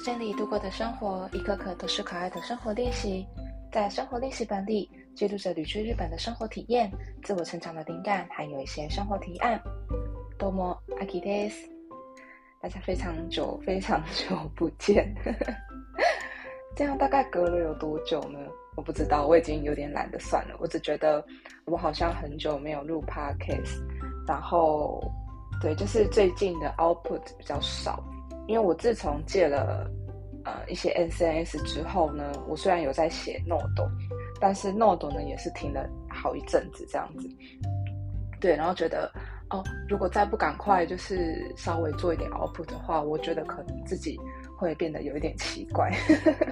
间里度过的生活，一颗颗都是可爱的生活练习。在生活练习本里，记录着旅居日本的生活体验、自我成长的灵感，还有一些生活提案。多么阿基德斯，大家非常久、非常久不见。这样大概隔了有多久呢？我不知道，我已经有点懒得算了。我只觉得我好像很久没有录 podcast，然后对，就是最近的 output 比较少。因为我自从戒了呃一些 SNS 之后呢，我虽然有在写 Node，但是 Node 呢也是停了好一阵子这样子。对，然后觉得哦，如果再不赶快就是稍微做一点 output 的话，我觉得可能自己会变得有一点奇怪。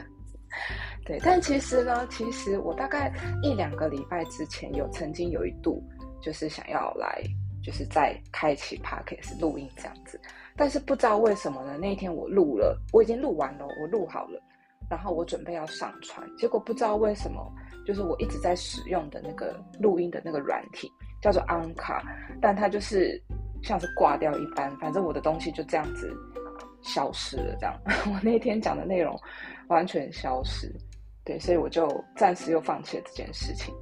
对，但其实呢，其实我大概一两个礼拜之前有曾经有一度就是想要来，就是在开启 Podcast 录音这样子。但是不知道为什么呢？那一天我录了，我已经录完了，我录好了，然后我准备要上传，结果不知道为什么，就是我一直在使用的那个录音的那个软体叫做 Anka，但它就是像是挂掉一般，反正我的东西就这样子消失了，这样 我那天讲的内容完全消失，对，所以我就暂时又放弃了这件事情。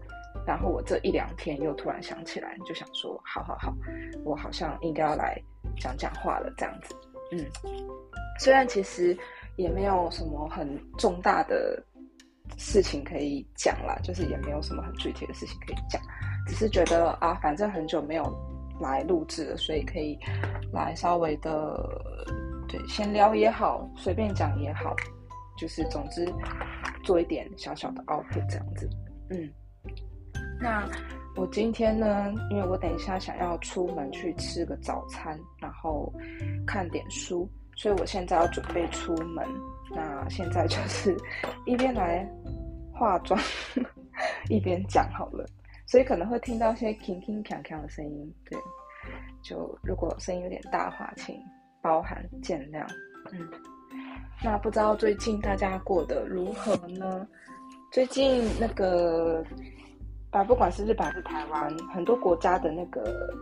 然后我这一两天又突然想起来，就想说，好好好，我好像应该要来。讲讲话了，这样子，嗯，虽然其实也没有什么很重大的事情可以讲啦，就是也没有什么很具体的事情可以讲，只是觉得啊，反正很久没有来录制了，所以可以来稍微的对闲聊也好，随便讲也好，就是总之做一点小小的 output 这样子，嗯，那。我今天呢，因为我等一下想要出门去吃个早餐，然后看点书，所以我现在要准备出门。那现在就是一边来化妆，一边讲好了，所以可能会听到些铿铿锵锵的声音。对，就如果声音有点大的话，请包含见谅。嗯，那不知道最近大家过得如何呢？最近那个。啊，不管是日本还是台湾，很多国家的那个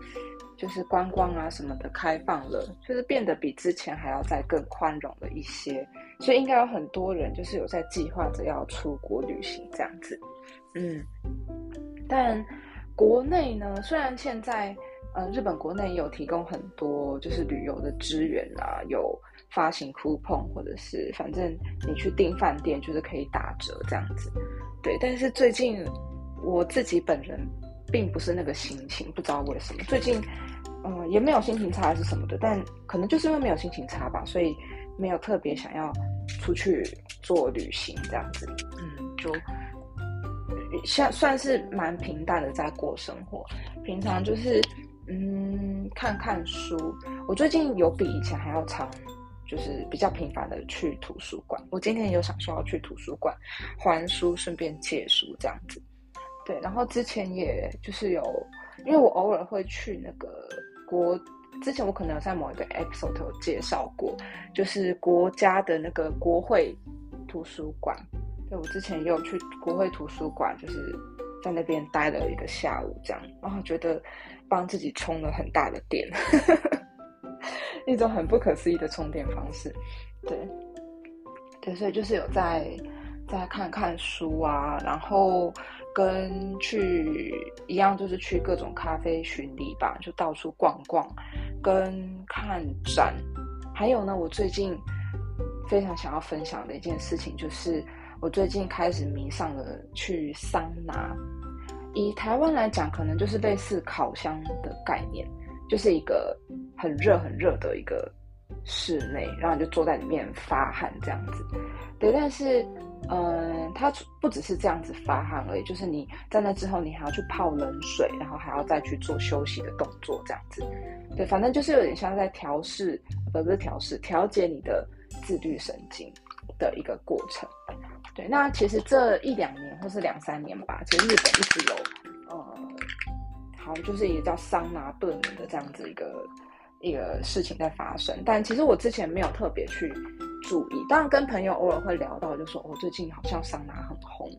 就是观光啊什么的开放了，就是变得比之前还要再更宽容了一些，所以应该有很多人就是有在计划着要出国旅行这样子。嗯，但国内呢，虽然现在呃日本国内有提供很多就是旅游的资源啊，有发行 coupon 或者是反正你去订饭店就是可以打折这样子，对，但是最近。我自己本人并不是那个心情，不知道为什么。最近，嗯，也没有心情差还是什么的，但可能就是因为没有心情差吧，所以没有特别想要出去做旅行这样子，嗯，就像算是蛮平淡的在过生活，平常就是嗯看看书，我最近有比以前还要常，就是比较频繁的去图书馆，我今天有想说要去图书馆还书，顺便借书这样子。对，然后之前也就是有，因为我偶尔会去那个国，之前我可能有在某一个 episode 有介绍过，就是国家的那个国会图书馆。对，我之前也有去国会图书馆，就是在那边待了一个下午，这样，然后觉得帮自己充了很大的电，一种很不可思议的充电方式。对，对，所以就是有在在看看书啊，然后。跟去一样，就是去各种咖啡巡礼吧，就到处逛逛，跟看展。还有呢，我最近非常想要分享的一件事情，就是我最近开始迷上了去桑拿。以台湾来讲，可能就是类似烤箱的概念，就是一个很热很热的一个室内，然后你就坐在里面发汗这样子。对，但是。嗯，它不只是这样子发汗而已，就是你在那之后，你还要去泡冷水，然后还要再去做休息的动作，这样子。对，反正就是有点像在调试，不是调试，调节你的自律神经的一个过程。对，那其实这一两年或是两三年吧，其实日本一直有，呃，好就是一个叫桑拿顿的这样子一个一个事情在发生，但其实我之前没有特别去。注意，当然跟朋友偶尔会聊到，就说哦，最近好像桑拿很红，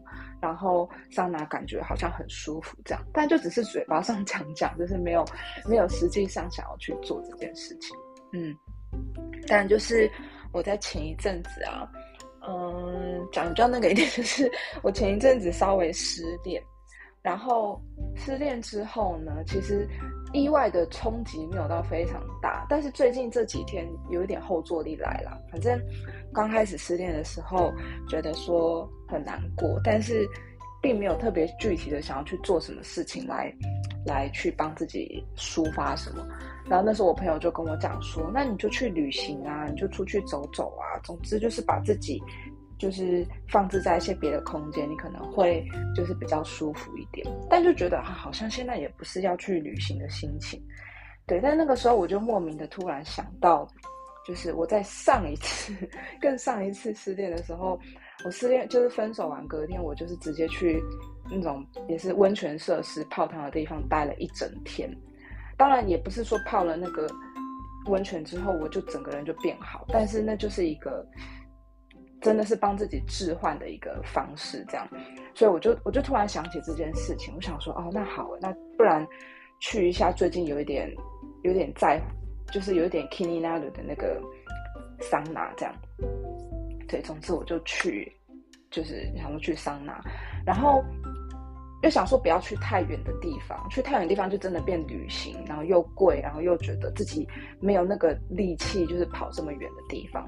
然后桑拿感觉好像很舒服这样，但就只是嘴巴上讲讲，就是没有没有实际上想要去做这件事情。嗯，但就是我在前一阵子啊，嗯，讲比较那个一点，就是我前一阵子稍微失恋，然后失恋之后呢，其实意外的冲击没有到非常大，但是最近这几天有一点后坐力来了。反正刚开始失恋的时候，觉得说很难过，但是并没有特别具体的想要去做什么事情来来去帮自己抒发什么。然后那时候我朋友就跟我讲说，那你就去旅行啊，你就出去走走啊，总之就是把自己就是放置在一些别的空间，你可能会就是比较舒服一点。但就觉得好像现在也不是要去旅行的心情，对。但那个时候我就莫名的突然想到，就是我在上一次更上一次失恋的时候，我失恋就是分手完隔天，我就是直接去那种也是温泉设施泡汤的地方待了一整天。当然也不是说泡了那个温泉之后我就整个人就变好，但是那就是一个真的是帮自己置换的一个方式，这样，所以我就我就突然想起这件事情，我想说哦，那好，那不然去一下最近有一点有点在，就是有一点 kini nalu 的那个桑拿这样，对，总之我就去，就是想说去桑拿，然后。就想说不要去太远的地方，去太远的地方就真的变旅行，然后又贵，然后又觉得自己没有那个力气，就是跑这么远的地方，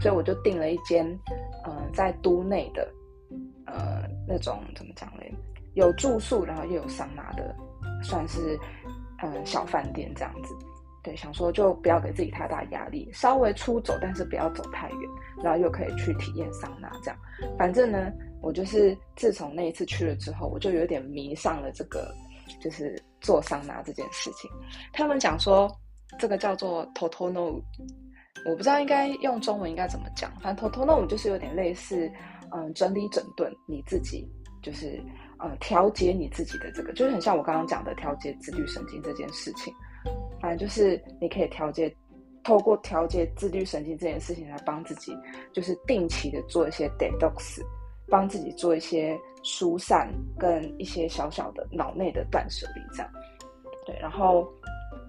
所以我就订了一间，嗯，在都内的，呃，那种怎么讲嘞，有住宿，然后又有桑拿的，算是嗯小饭店这样子。对，想说就不要给自己太大压力，稍微出走，但是不要走太远，然后又可以去体验桑拿这样。反正呢。我就是自从那一次去了之后，我就有点迷上了这个，就是做桑拿这件事情。他们讲说这个叫做 totono，我不知道应该用中文应该怎么讲。反正 totono 就是有点类似，嗯，整理整顿你自己，就是呃调节你自己的这个，就是很像我刚刚讲的调节自律神经这件事情。反正就是你可以调节，透过调节自律神经这件事情来帮自己，就是定期的做一些 detox。帮自己做一些疏散跟一些小小的脑内的断舍离，这样对。然后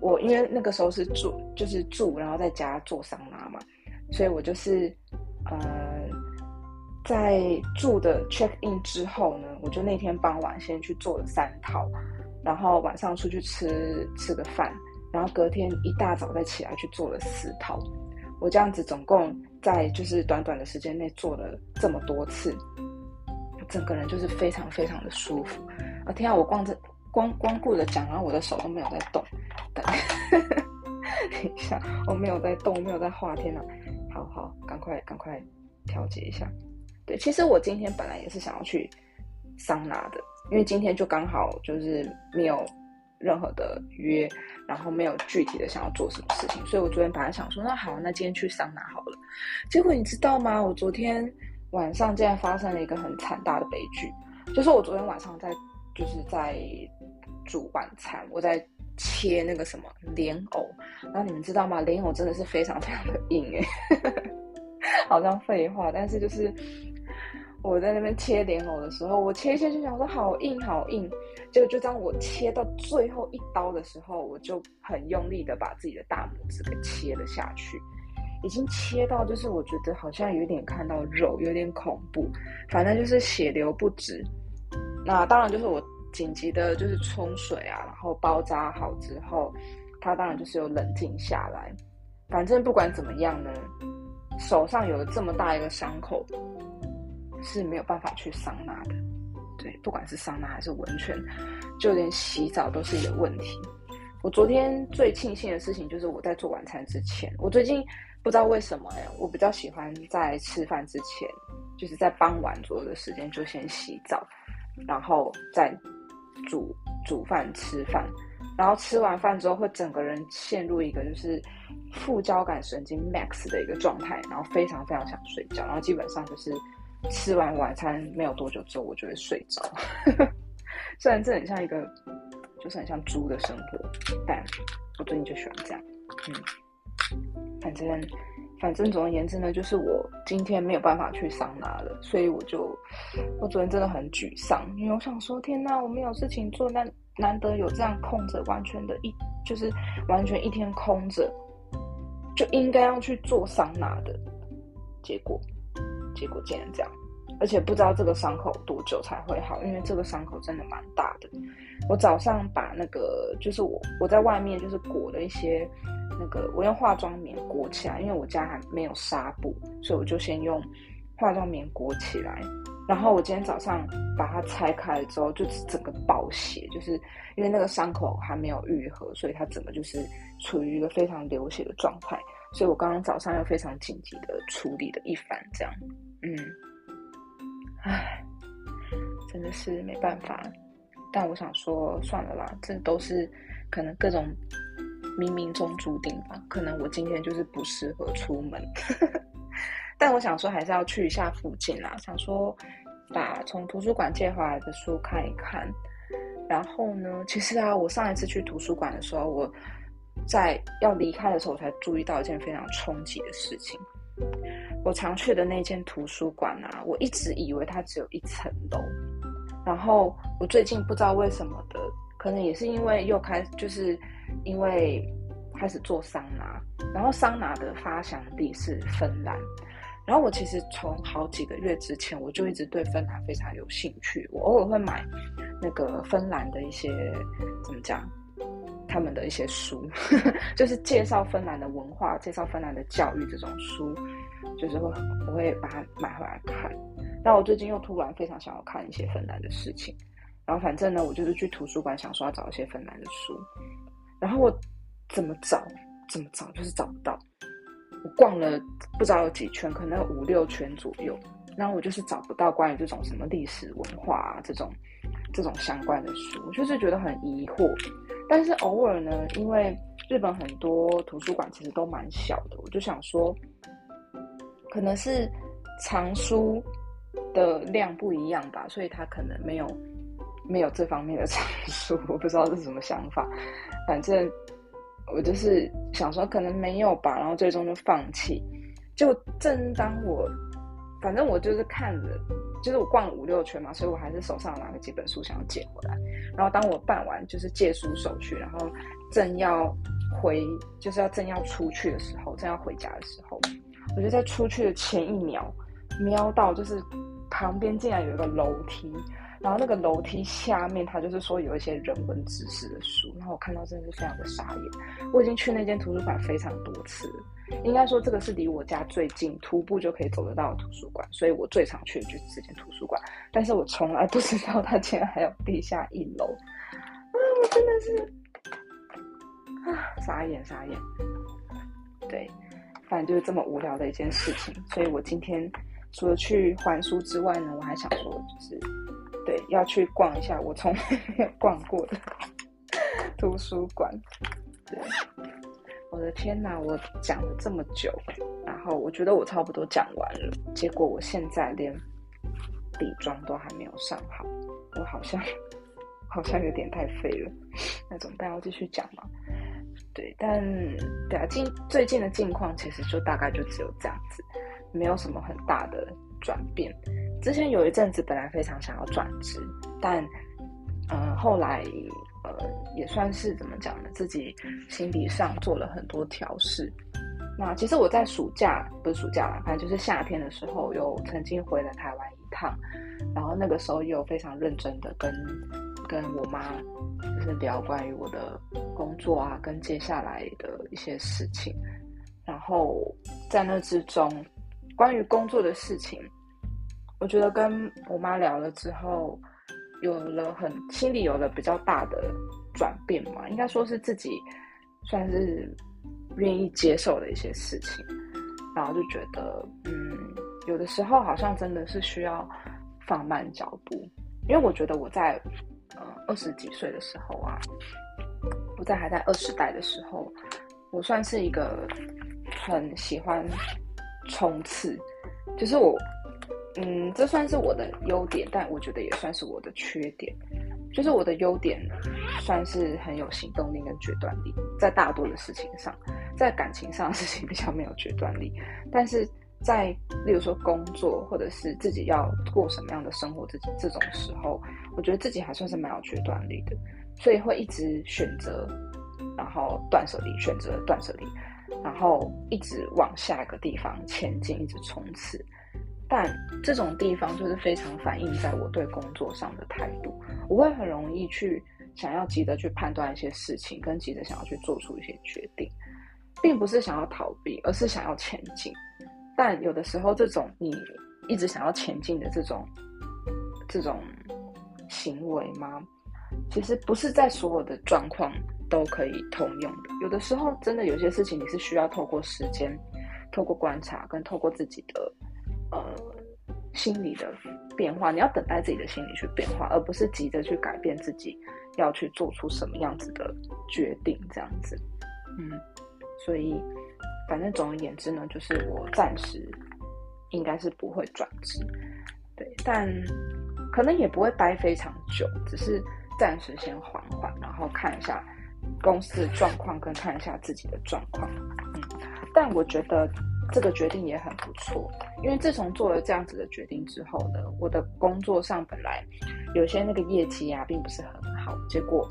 我因为那个时候是住，就是住，然后在家做桑拿嘛，所以我就是呃在住的 check in 之后呢，我就那天傍晚先去做了三套，然后晚上出去吃吃个饭，然后隔天一大早再起来去做了四套。我这样子总共在就是短短的时间内做了这么多次。整个人就是非常非常的舒服啊！天啊，我逛这光光顾着讲，然后我的手都没有在动。等一下，我没有在动，没有在画。天哪，好好，赶快赶快调节一下。对，其实我今天本来也是想要去桑拿的，因为今天就刚好就是没有任何的约，然后没有具体的想要做什么事情，所以我昨天本来想说，那好，那今天去桑拿好了。结果你知道吗？我昨天。晚上竟然发生了一个很惨大的悲剧，就是我昨天晚上在就是在煮晚餐，我在切那个什么莲藕，然后你们知道吗？莲藕真的是非常非常的硬哎，好像废话，但是就是我在那边切莲藕的时候，我切一切就想说好硬好硬，结果就当我切到最后一刀的时候，我就很用力的把自己的大拇指给切了下去。已经切到，就是我觉得好像有点看到肉，有点恐怖。反正就是血流不止。那当然就是我紧急的，就是冲水啊，然后包扎好之后，他当然就是有冷静下来。反正不管怎么样呢，手上有了这么大一个伤口，是没有办法去桑拿的。对，不管是桑拿还是温泉，就连洗澡都是有问题。我昨天最庆幸的事情就是我在做晚餐之前，我最近。不知道为什么呀，我比较喜欢在吃饭之前，就是在傍晚左右的时间就先洗澡，然后再煮煮饭吃饭，然后吃完饭之后会整个人陷入一个就是副交感神经 max 的一个状态，然后非常非常想睡觉，然后基本上就是吃完晚餐没有多久之后我就会睡着。虽然这很像一个就是很像猪的生活，但我最近就喜欢这样，嗯。反正，反正总而言之呢，就是我今天没有办法去桑拿了，所以我就，我昨天真的很沮丧，因为我想说，天哪，我没有事情做，难难得有这样空着，完全的一就是完全一天空着，就应该要去做桑拿的，结果结果竟然这样，而且不知道这个伤口多久才会好，因为这个伤口真的蛮大的。我早上把那个就是我我在外面就是裹了一些那个我用化妆棉裹起来，因为我家还没有纱布，所以我就先用化妆棉裹起来。然后我今天早上把它拆开了之后，就整个爆血，就是因为那个伤口还没有愈合，所以它整个就是处于一个非常流血的状态。所以我刚刚早上又非常紧急的处理了一番，这样，嗯，唉，真的是没办法。但我想说，算了啦，这都是可能各种冥冥中注定吧。可能我今天就是不适合出门。但我想说，还是要去一下附近啦。想说把从图书馆借回来的书看一看。然后呢，其实啊，我上一次去图书馆的时候，我在要离开的时候，我才注意到一件非常冲击的事情。我常去的那间图书馆啊，我一直以为它只有一层楼。然后我最近不知道为什么的，可能也是因为又开，就是因为开始做桑拿，然后桑拿的发祥地是芬兰。然后我其实从好几个月之前，我就一直对芬兰非常有兴趣。我偶尔会买那个芬兰的一些怎么讲，他们的一些书，就是介绍芬兰的文化、介绍芬兰的教育这种书，就是会我会把它买回来看。然后我最近又突然非常想要看一些芬兰的事情，然后反正呢，我就是去图书馆想说要找一些芬兰的书，然后我怎么找怎么找就是找不到。我逛了不知道有几圈，可能有五六圈左右，然后我就是找不到关于这种什么历史文化啊这种这种相关的书，我就是觉得很疑惑。但是偶尔呢，因为日本很多图书馆其实都蛮小的，我就想说，可能是藏书的量不一样吧，所以它可能没有没有这方面的藏书，我不知道是什么想法，反正。我就是想说，可能没有吧，然后最终就放弃。就正当我，反正我就是看着，就是我逛了五六圈嘛，所以我还是手上拿了几本书想要借回来。然后当我办完就是借书手续，然后正要回，就是要正要出去的时候，正要回家的时候，我就在出去的前一秒，瞄到就是旁边竟然有一个楼梯。然后那个楼梯下面，他就是说有一些人文知识的书，然后我看到真的是非常的傻眼。我已经去那间图书馆非常多次，应该说这个是离我家最近，徒步就可以走得到的图书馆，所以我最常去的就是这间图书馆。但是我从来不知道它竟然还有地下一楼，啊，我真的是啊，傻眼傻眼。对，反正就是这么无聊的一件事情，所以我今天除了去还书之外呢，我还想说就是。对，要去逛一下我从来没有逛过的图书馆。对，我的天哪！我讲了这么久，然后我觉得我差不多讲完了，结果我现在连底妆都还没有上好，我好像好像有点太废了。那怎么办？要继续讲吗？对，但对啊，近最近的近况其实就大概就只有这样子，没有什么很大的转变。之前有一阵子本来非常想要转职，但，嗯，后来呃也算是怎么讲呢？自己心理上做了很多调试。那其实我在暑假不是暑假了，反正就是夏天的时候，有曾经回了台湾一趟，然后那个时候又非常认真的跟跟我妈就是聊关于我的工作啊，跟接下来的一些事情。然后在那之中，关于工作的事情。我觉得跟我妈聊了之后，有了很心里有了比较大的转变嘛，应该说是自己算是愿意接受的一些事情，然后就觉得，嗯，有的时候好像真的是需要放慢脚步，因为我觉得我在呃二十几岁的时候啊，我在还在二十代的时候，我算是一个很喜欢冲刺，就是我。嗯，这算是我的优点，但我觉得也算是我的缺点。就是我的优点，算是很有行动力跟决断力，在大多的事情上，在感情上的事情比较没有决断力。但是在例如说工作或者是自己要过什么样的生活，这这种时候，我觉得自己还算是蛮有决断力的，所以会一直选择，然后断舍离，选择断舍离。然后一直往下一个地方前进，一直冲刺。但这种地方就是非常反映在我对工作上的态度，我会很容易去想要急着去判断一些事情，跟急着想要去做出一些决定，并不是想要逃避，而是想要前进。但有的时候，这种你一直想要前进的这种这种行为吗？其实不是在所有的状况都可以通用的。有的时候，真的有些事情你是需要透过时间、透过观察，跟透过自己的。呃，心理的变化，你要等待自己的心理去变化，而不是急着去改变自己，要去做出什么样子的决定，这样子。嗯，所以反正总而言之呢，就是我暂时应该是不会转职，对，但可能也不会待非常久，只是暂时先缓缓，然后看一下公司的状况，跟看一下自己的状况。嗯，但我觉得。这个决定也很不错，因为自从做了这样子的决定之后呢，我的工作上本来有些那个业绩啊，并不是很好，结果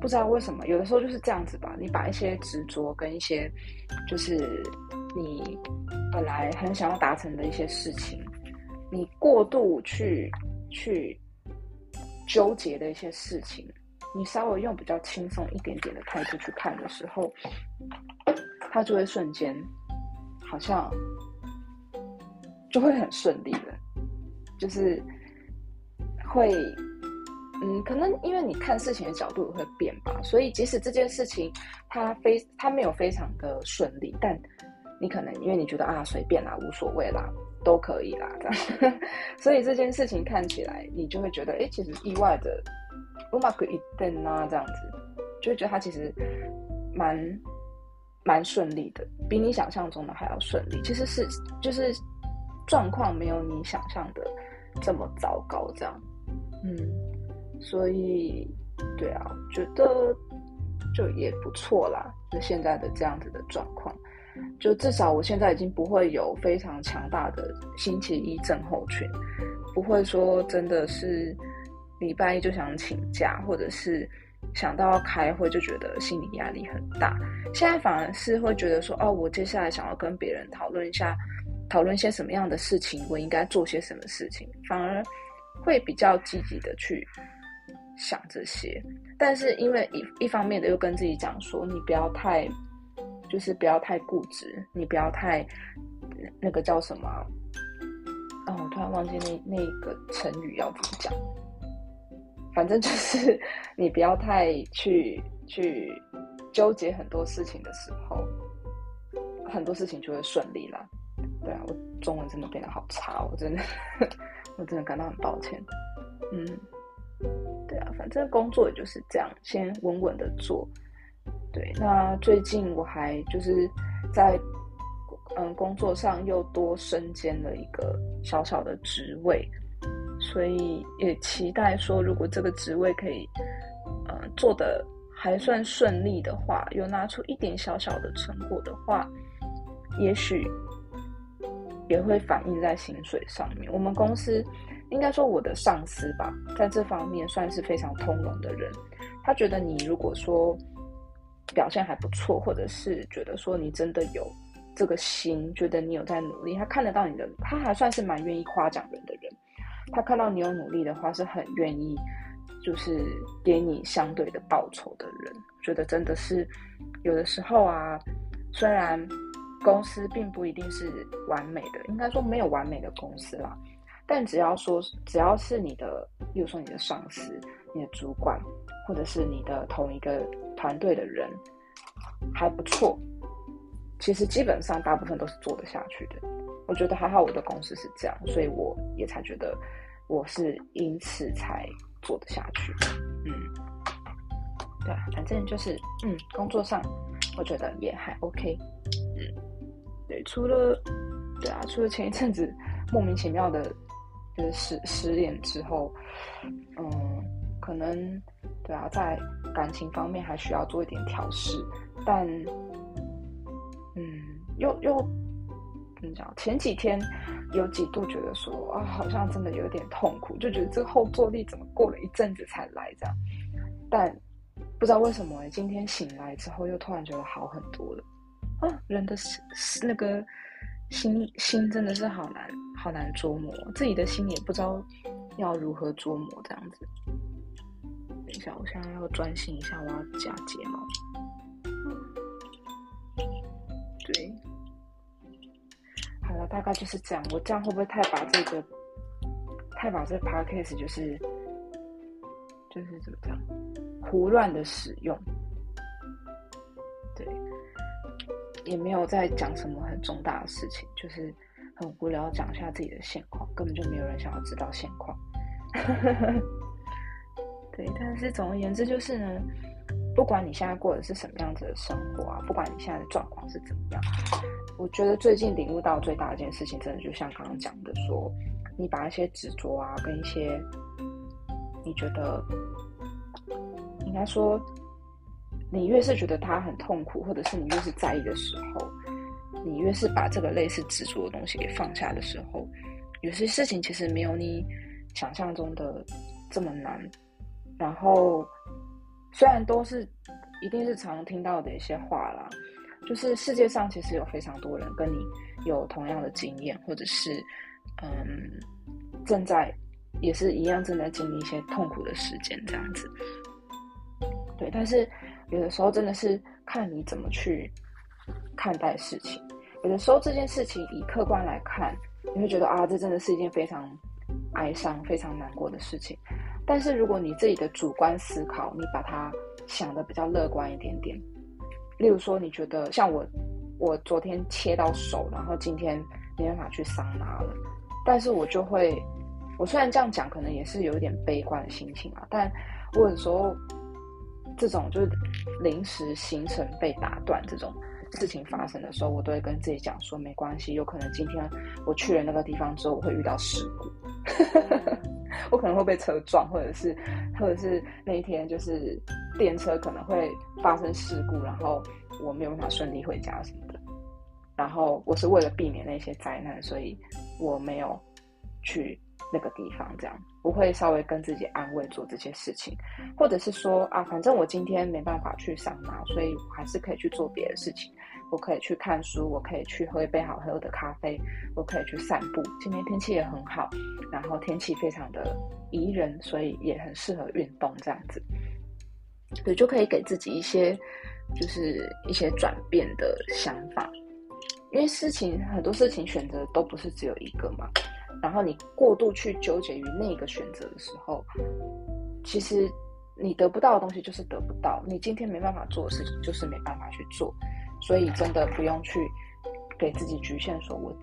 不知道为什么，有的时候就是这样子吧。你把一些执着跟一些就是你本来很想要达成的一些事情，你过度去去纠结的一些事情，你稍微用比较轻松一点点的态度去看的时候，它就会瞬间。好像就会很顺利的，就是会，嗯，可能因为你看事情的角度也会变吧，所以即使这件事情它非它没有非常的顺利，但你可能因为你觉得啊随便啦，无所谓啦，都可以啦，这样，所以这件事情看起来你就会觉得，哎，其实意外的うまくいってんな这样子，就会觉得它其实蛮。 蛮顺利的，比你想象中的还要顺利。其实是就是状况没有你想象的这么糟糕，这样。嗯，所以对啊，觉得就也不错啦。就现在的这样子的状况，就至少我现在已经不会有非常强大的星期一症候群，不会说真的是礼拜一就想请假，或者是。想到要开会就觉得心理压力很大，现在反而是会觉得说，哦，我接下来想要跟别人讨论一下，讨论一些什么样的事情，我应该做些什么事情，反而会比较积极的去想这些。但是因为一一方面的又跟自己讲说，你不要太，就是不要太固执，你不要太那个叫什么？哦，我突然忘记那那个成语要怎么讲。反正就是 你不要太去去纠结很多事情的时候，很多事情就会顺利了。对啊，我中文真的变得好差，我真的 我真的感到很抱歉。嗯，对啊，反正工作也就是这样，先稳稳的做。对，那最近我还就是在嗯工作上又多身兼了一个小小的职位。所以也期待说，如果这个职位可以，呃，做的还算顺利的话，有拿出一点小小的成果的话，也许也会反映在薪水上面。我们公司应该说我的上司吧，在这方面算是非常通融的人。他觉得你如果说表现还不错，或者是觉得说你真的有这个心，觉得你有在努力，他看得到你的，他还算是蛮愿意夸奖人的。他看到你有努力的话，是很愿意，就是给你相对的报酬的人。觉得真的是有的时候啊，虽然公司并不一定是完美的，应该说没有完美的公司啦。但只要说，只要是你的，比如说你的上司、你的主管，或者是你的同一个团队的人还不错，其实基本上大部分都是做得下去的。我觉得还好，我的公司是这样，所以我也才觉得。我是因此才做得下去，嗯，对啊，反正就是，嗯，工作上我觉得也还 OK，嗯，对，除了，对啊，除了前一阵子莫名其妙的，就是失失恋之后，嗯，可能，对啊，在感情方面还需要做一点调试，但，嗯，又又怎么讲？前几天。有几度觉得说啊，好像真的有点痛苦，就觉得这个后坐力怎么过了一阵子才来这样。但不知道为什么，今天醒来之后又突然觉得好很多了。啊，人的那个心心真的是好难好难捉摸，自己的心也不知道要如何捉摸这样子。等一下，我现在要专心一下，我要夹睫毛。对，大概就是这样。我这样会不会太把这个太把这个 podcast 就是就是怎么讲胡乱的使用？对。也没有在讲什么很重大的事情，就是很无聊讲一下自己的现况，根本就没有人想要知道现况。对，但是总而言之就是呢，不管你现在过的是什么样子的生活啊，不管你现在的状况是怎么样，我觉得最近领悟到最大的一件事情，真的就像刚刚讲的，说你把一些执着啊，跟一些你觉得应该说。你越是觉得他很痛苦，或者是你越是在意的时候，你越是把这个类似执着的东西给放下的时候，有些事情其实没有你想象中的这么难。然后，虽然都是一定是常听到的一些话啦，就是世界上其实有非常多人跟你有同样的经验，或者是嗯正在也是一样正在经历一些痛苦的时间这样子。对，但是。有的时候真的是看你怎么去看待事情。有的时候这件事情以客观来看，你会觉得啊，这真的是一件非常哀伤、非常难过的事情。但是如果你自己的主观思考，你把它想的比较乐观一点点，例如说，你觉得像我，我昨天切到手，然后今天没办法去桑拿了，但是我就会，我虽然这样讲，可能也是有一点悲观的心情啊，但我有时候。这种就是临时行程被打断这种事情发生的时候，我都会跟自己讲说没关系，有可能今天我去了那个地方之后，我会遇到事故，我可能会被车撞，或者是或者是那一天就是电车可能会发生事故，然后我没有办法顺利回家什么的。然后我是为了避免那些灾难，所以我没有去。那个地方，这样不会稍微跟自己安慰做这些事情，或者是说啊，反正我今天没办法去桑拿，所以我还是可以去做别的事情。我可以去看书，我可以去喝一杯好喝的咖啡，我可以去散步。今天天气也很好，然后天气非常的宜人，所以也很适合运动这样子。对，就可以给自己一些就是一些转变的想法，因为事情很多事情选择都不是只有一个嘛。然后你过度去纠结于那个选择的时候，其实你得不到的东西就是得不到。你今天没办法做的事情就是没办法去做，所以真的不用去给自己局限，说我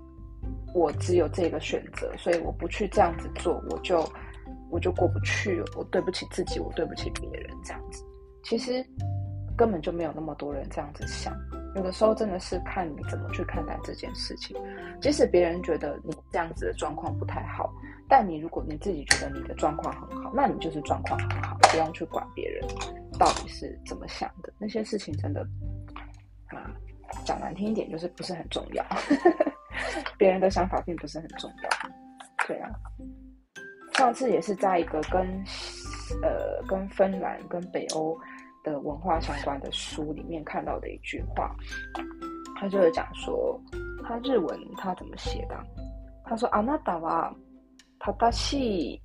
我只有这个选择，所以我不去这样子做，我就我就过不去，我对不起自己，我对不起别人，这样子。其实根本就没有那么多人这样子想。有的时候真的是看你怎么去看待这件事情。即使别人觉得你这样子的状况不太好，但你如果你自己觉得你的状况很好，那你就是状况很好，不用去管别人到底是怎么想的。那些事情真的啊，讲难听一点就是不是很重要。别人的想法并不是很重要。对啊，上次也是在一个跟呃跟芬兰跟北欧。的文化相关的书里面看到的一句话，他就是讲说，他日文他怎么写的？他说：“あなたは正しい、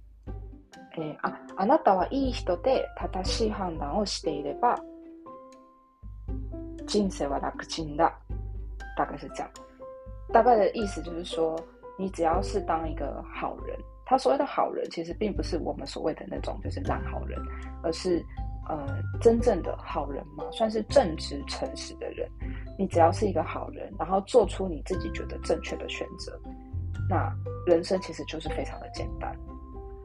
えああなたはいい人で正しい判断をしていれば、 人生は楽ちんだ。”大概是这样。大概的意思就是说，你只要是当一个好人，他所谓的好人，其实并不是我们所谓的那种就是烂好人，而是。呃，真正的好人嘛，算是正直、诚实的人。你只要是一个好人，然后做出你自己觉得正确的选择，那人生其实就是非常的简单。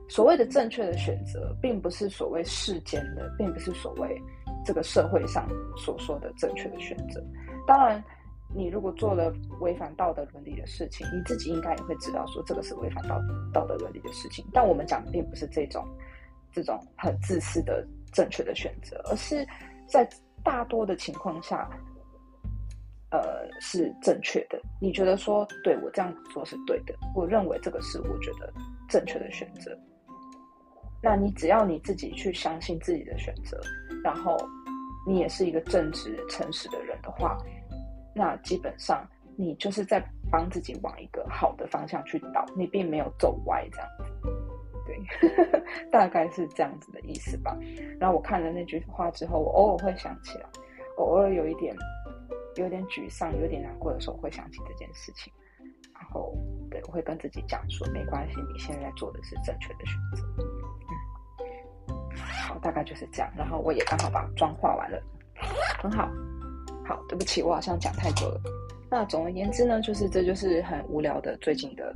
所谓的正确的选择，并不是所谓世间的，并不是所谓 这个社会上所说的正确的选择。当然，你如果做了违反道德伦理的事情，你自己应该也会知道说这个是违反道道德伦理的事情。但我们讲的并不是这种这种很自私的。正确的选择，而是在大多的情况下，呃，是正确的。你觉得说，对我这样做是对的，我认为这个是我觉得正确的选择。那你只要你自己去相信自己的选择，然后你也是一个正直、诚实的人的话，那基本上你就是在帮自己往一个好的方向去导，你并没有走歪这样子。对，大概是这样子的意思吧。然后我看了那句话之后，我偶尔会想起来，偶尔有一点有点沮丧、有点难过的时候，会想起这件事情。然后，对我会跟自己讲说，没关系，你现在做的是正确的选择。嗯，好，大概就是这样。然后我也刚好把妆化完了，很好。好，对不起，我好像讲太久了。那总而言之呢，就是这就是很无聊的最近的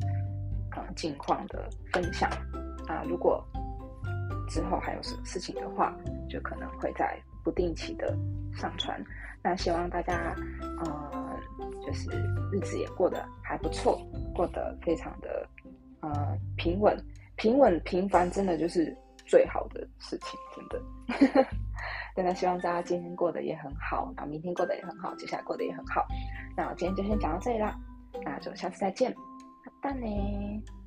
啊近况的分享啊。如果之后还有什么事情的话，就可能会在不定期的上传。那希望大家呃，就是日子也过得还不错，过得非常的呃平稳、平稳、平凡，真的就是最好的事情，真的。真的希望大家今天过得也很好，然后明天过得也很好，接下来过得也很好。那我今天就先讲到这里啦，那就下次再见，拜拜。